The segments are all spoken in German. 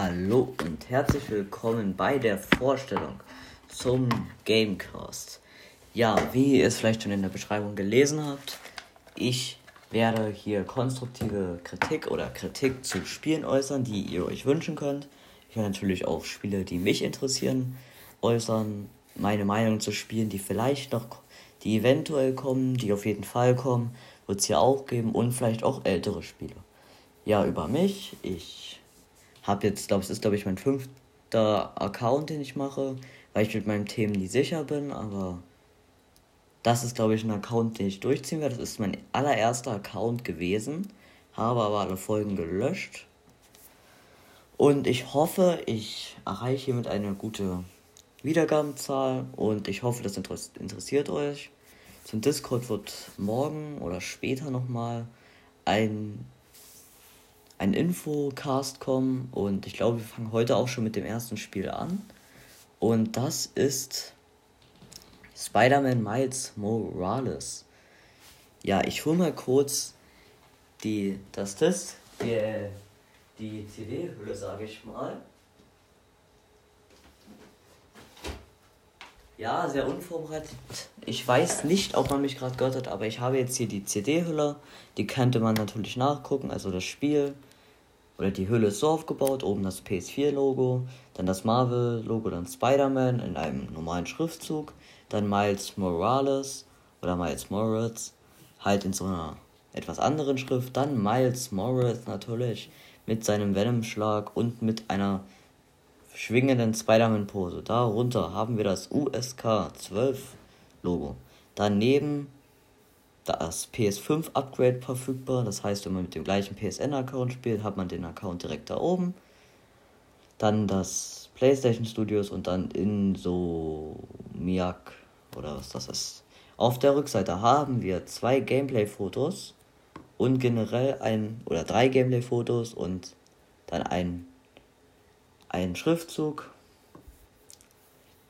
Hallo und herzlich willkommen bei der Vorstellung zum Gamecast. Ja, wie ihr es vielleicht schon in der Beschreibung gelesen habt, ich werde hier konstruktive Kritik oder Kritik zu Spielen äußern, die ihr euch wünschen könnt. Ich werde natürlich auch Spiele, die mich interessieren, äußern, meine Meinung zu Spielen, die vielleicht noch, die eventuell kommen, die auf jeden Fall kommen, wird es hier auch geben und vielleicht auch ältere Spiele. Ja, über mich. Ich habe jetzt, glaube ich, ist glaube ich mein fünfter Account, den ich mache, weil ich mit meinem Themen nie sicher bin, aber das ist, glaube ich, ein Account, den ich durchziehen werde. Das ist mein allererster Account gewesen. Habe aber alle Folgen gelöscht. Und ich hoffe, ich erreiche hiermit eine gute Wiedergabenzahl. Und ich hoffe, das interessiert euch. Zum Discord wird morgen oder später nochmal ein, ein Infocast kommen. Und ich glaube, wir fangen heute auch schon mit dem ersten Spiel an. Und das ist Spider-Man Miles Morales. Ja, ich hole mal kurz die, das Test, die, die CD-Hülle, sage ich mal. Ja, sehr unvorbereitet. Ich weiß nicht, ob man mich gerade gehört hat, aber ich habe jetzt hier die CD-Hülle. Die könnte man natürlich nachgucken, also das Spiel. Oder die Hülle ist so aufgebaut, oben das PS4-Logo, dann das Marvel-Logo, dann Spider-Man in einem normalen Schriftzug dann Miles Morales oder Miles Morales, halt in so einer etwas anderen Schrift, dann Miles Morales natürlich mit seinem Venom-Schlag und mit einer schwingenden Spider-Man-Pose. Darunter haben wir das USK 12 Logo. Daneben das PS5-Upgrade verfügbar. Das heißt, wenn man mit dem gleichen PSN-Account spielt, hat man den Account direkt da oben. Dann das PlayStation Studios und dann Insomiak oder was das ist. Auf der Rückseite haben wir zwei Gameplay-Fotos und generell ein oder drei Gameplay-Fotos und dann ein, ein Schriftzug,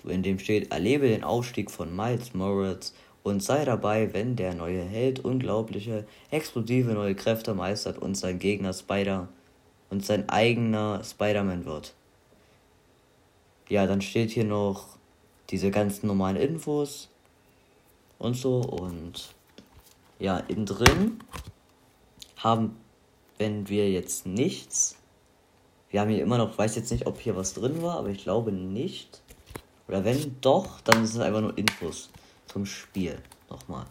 in dem steht, erlebe den Aufstieg von Miles Morales und sei dabei, wenn der neue Held unglaubliche, explosive neue Kräfte meistert und sein Gegner Spider und sein eigener Spider-Man wird. Ja, dann steht hier noch diese ganzen normalen Infos und so. Und ja, innen drin haben, wenn wir jetzt nichts, wir haben hier immer noch, weiß jetzt nicht, ob hier was drin war, aber ich glaube nicht. Oder wenn doch, dann ist es einfach nur Infos zum Spiel. Nochmal.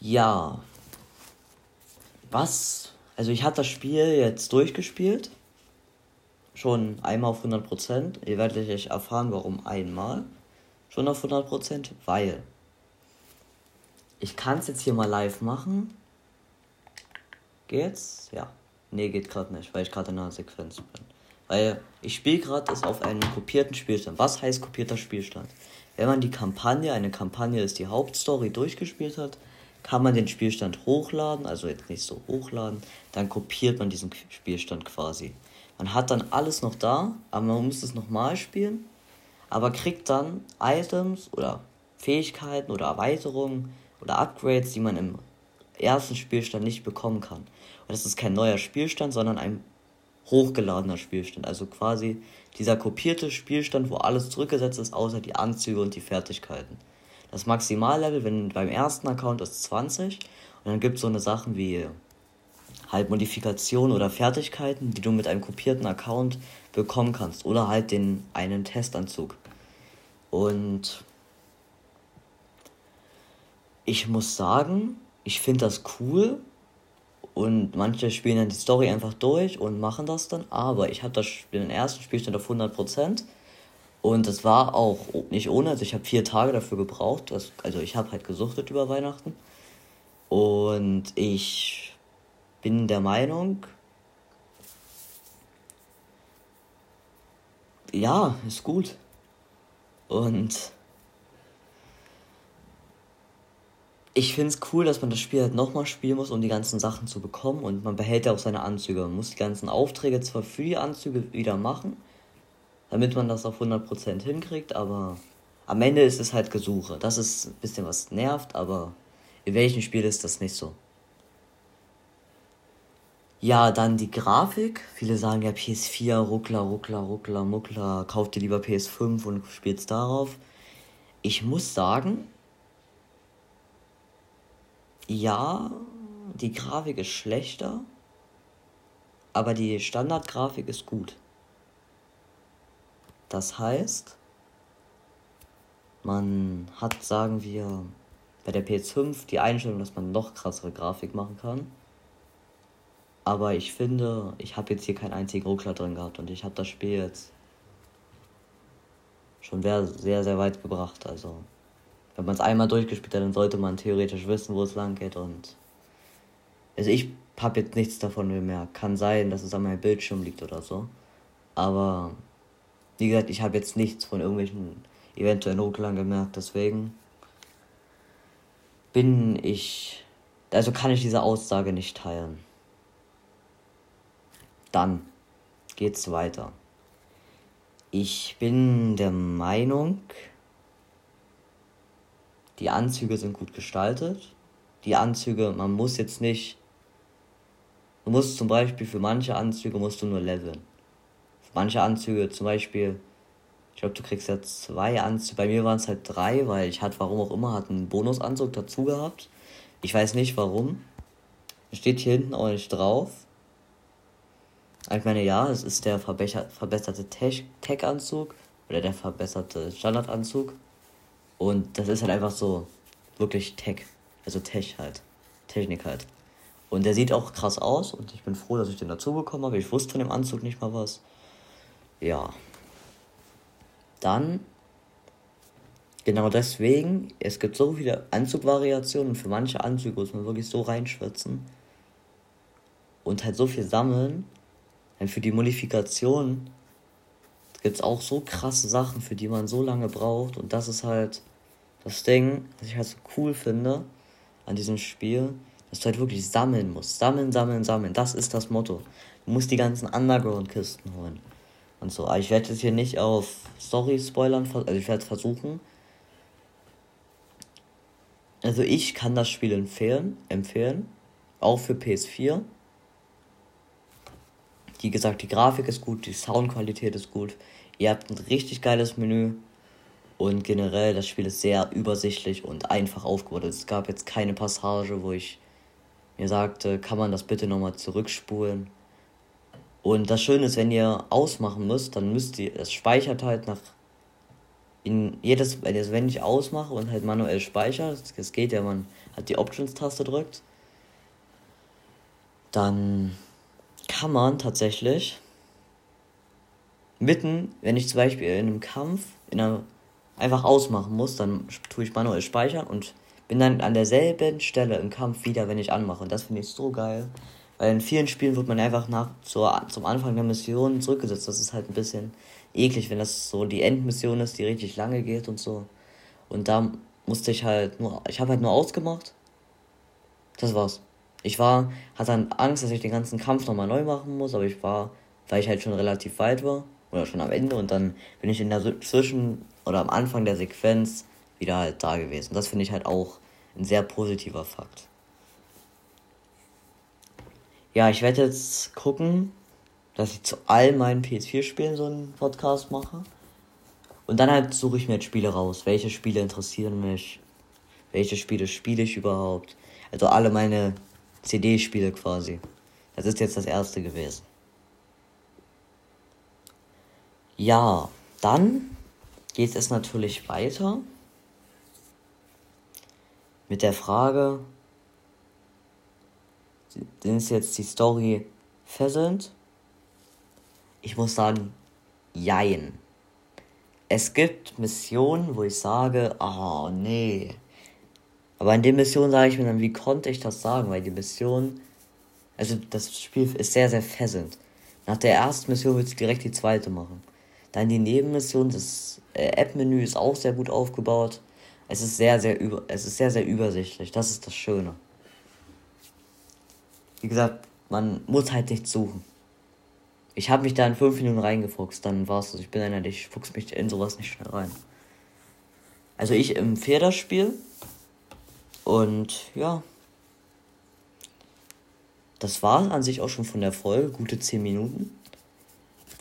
Ja. Was? Also ich hatte das Spiel jetzt durchgespielt schon einmal auf 100%. Ihr werdet euch erfahren, warum einmal schon auf 100%, weil ich kann es jetzt hier mal live machen. Geht's? Ja. Nee, geht gerade nicht, weil ich gerade in einer Sequenz bin. Weil ich spiele gerade das auf einem kopierten Spielstand. Was heißt kopierter Spielstand? Wenn man die Kampagne, eine Kampagne ist die Hauptstory durchgespielt hat, kann man den Spielstand hochladen, also jetzt nicht so hochladen, dann kopiert man diesen Spielstand quasi. Man hat dann alles noch da, aber man muss es nochmal spielen. Aber kriegt dann Items oder Fähigkeiten oder Erweiterungen oder Upgrades, die man im ersten Spielstand nicht bekommen kann. Und das ist kein neuer Spielstand, sondern ein hochgeladener Spielstand. Also quasi dieser kopierte Spielstand, wo alles zurückgesetzt ist, außer die Anzüge und die Fertigkeiten. Das Maximallevel, wenn beim ersten Account ist 20 und dann gibt es so eine Sachen wie halt Modifikationen oder Fertigkeiten, die du mit einem kopierten Account bekommen kannst. Oder halt den einen Testanzug. Und ich muss sagen, ich finde das cool. Und manche spielen dann die Story einfach durch und machen das dann. Aber ich Spiel, den ersten Spielstand auf 100%. Und das war auch nicht ohne. Also ich habe vier Tage dafür gebraucht. Also ich habe halt gesuchtet über Weihnachten. Und ich bin der Meinung, ja, ist gut. Und ich finde es cool, dass man das Spiel halt nochmal spielen muss, um die ganzen Sachen zu bekommen. Und man behält ja auch seine Anzüge. Man muss die ganzen Aufträge zwar für die Anzüge wieder machen, damit man das auf 100% hinkriegt, aber am Ende ist es halt Gesuche. Das ist ein bisschen was nervt, aber in welchem Spiel ist das nicht so? Ja, dann die Grafik. Viele sagen ja PS4, Ruckler, Ruckler, Ruckler, Muckler. Kauft ihr lieber PS5 und spielt's darauf. Ich muss sagen, ja, die Grafik ist schlechter, aber die Standardgrafik ist gut. Das heißt, man hat, sagen wir, bei der PS5 die Einstellung, dass man noch krassere Grafik machen kann. Aber ich finde, ich habe jetzt hier keinen einzigen Ruckler drin gehabt und ich habe das Spiel jetzt schon sehr, sehr, weit gebracht. Also, wenn man es einmal durchgespielt hat, dann sollte man theoretisch wissen, wo es lang geht. Und also ich habe jetzt nichts davon gemerkt. Kann sein, dass es an meinem Bildschirm liegt oder so. Aber wie gesagt, ich habe jetzt nichts von irgendwelchen eventuellen Rucklern gemerkt. Deswegen bin ich, also kann ich diese Aussage nicht teilen. Dann geht's weiter. Ich bin der Meinung, die Anzüge sind gut gestaltet. Die Anzüge, man muss jetzt nicht. Du musst zum Beispiel für manche Anzüge musst du nur leveln. Für manche Anzüge, zum Beispiel, ich glaube, du kriegst ja zwei Anzüge. Bei mir waren es halt drei, weil ich hatte, warum auch immer, hat einen Bonusanzug dazu gehabt. Ich weiß nicht warum. Steht hier hinten auch nicht drauf. Ich meine, ja, es ist der verbesserte Tech-Anzug oder der verbesserte Standardanzug. Und das ist halt einfach so wirklich Tech. Also Tech halt. Technik halt. Und der sieht auch krass aus und ich bin froh, dass ich den dazu bekommen habe. Ich wusste von dem Anzug nicht mal was. Ja. Dann, genau deswegen, es gibt so viele Anzugvariationen und für manche Anzüge muss man wirklich so reinschwitzen und halt so viel sammeln, für die Modifikation gibt es auch so krasse Sachen, für die man so lange braucht. Und das ist halt das Ding, was ich halt so cool finde an diesem Spiel, dass du halt wirklich sammeln musst. Sammeln, sammeln, sammeln. Das ist das Motto. Du musst die ganzen Underground-Kisten holen. Und so. Aber ich werde jetzt hier nicht auf Story spoilern, also ich werde versuchen. Also ich kann das Spiel empfehlen, empfehlen. Auch für PS4. Wie gesagt, die Grafik ist gut, die Soundqualität ist gut. Ihr habt ein richtig geiles Menü. Und generell, das Spiel ist sehr übersichtlich und einfach aufgebaut. Es gab jetzt keine Passage, wo ich mir sagte, kann man das bitte nochmal zurückspulen. Und das Schöne ist, wenn ihr ausmachen müsst, dann müsst ihr, es speichert halt nach, in jedes, wenn ich ausmache und halt manuell speichere, das geht ja, man hat die Options-Taste drückt, dann kann man tatsächlich mitten, wenn ich zum Beispiel in einem Kampf in einer, einfach ausmachen muss, dann tue ich manuell speichern und bin dann an derselben Stelle im Kampf wieder, wenn ich anmache. Und das finde ich so geil. Weil in vielen Spielen wird man einfach nach zur, zum Anfang der Mission zurückgesetzt. Das ist halt ein bisschen eklig, wenn das so die Endmission ist, die richtig lange geht und so. Und da musste ich halt nur, ich habe halt nur ausgemacht. Das war's. Ich war, hatte dann Angst, dass ich den ganzen Kampf nochmal neu machen muss, aber ich war, weil ich halt schon relativ weit war, oder schon am Ende, und dann bin ich in der Zwischen- oder am Anfang der Sequenz wieder halt da gewesen. Das finde ich halt auch ein sehr positiver Fakt. Ja, ich werde jetzt gucken, dass ich zu all meinen PS4-Spielen so einen Podcast mache. Und dann halt suche ich mir jetzt Spiele raus. Welche Spiele interessieren mich? Welche Spiele spiele ich überhaupt? Also alle meine CD-Spiele quasi. Das ist jetzt das erste gewesen. Ja, dann geht es natürlich weiter mit der Frage, ist jetzt die Story fesselnd? Ich muss sagen, jein. Es gibt Missionen, wo ich sage, oh nee, aber in der Mission sage ich mir dann, wie konnte ich das sagen? Weil die Mission, also das Spiel ist sehr, sehr fesselnd. Nach der ersten Mission willst du direkt die zweite machen. Dann die Nebenmission, das äh, App-Menü ist auch sehr gut aufgebaut. Es ist sehr, sehr über, es ist sehr, sehr übersichtlich. Das ist das Schöne. Wie gesagt, man muss halt nicht suchen. Ich habe mich da in fünf Minuten reingefuchst, dann war's das. Ich bin einer, ich fuchs mich in sowas nicht schnell rein. Also ich empfehle das Spiel. Und ja, das war an sich auch schon von der Folge, gute 10 Minuten.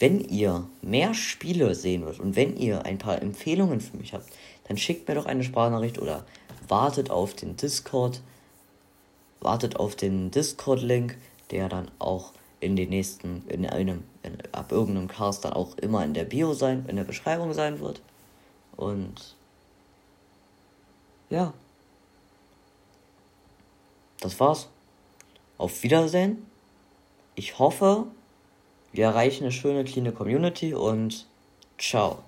Wenn ihr mehr Spiele sehen wollt und wenn ihr ein paar Empfehlungen für mich habt, dann schickt mir doch eine Sprachnachricht oder wartet auf den Discord. Wartet auf den Discord-Link, der dann auch in den nächsten, in einem, in, ab irgendeinem Cast dann auch immer in der Bio sein, in der Beschreibung sein wird. Und ja. Das war's. Auf Wiedersehen. Ich hoffe, wir erreichen eine schöne, kleine Community und ciao.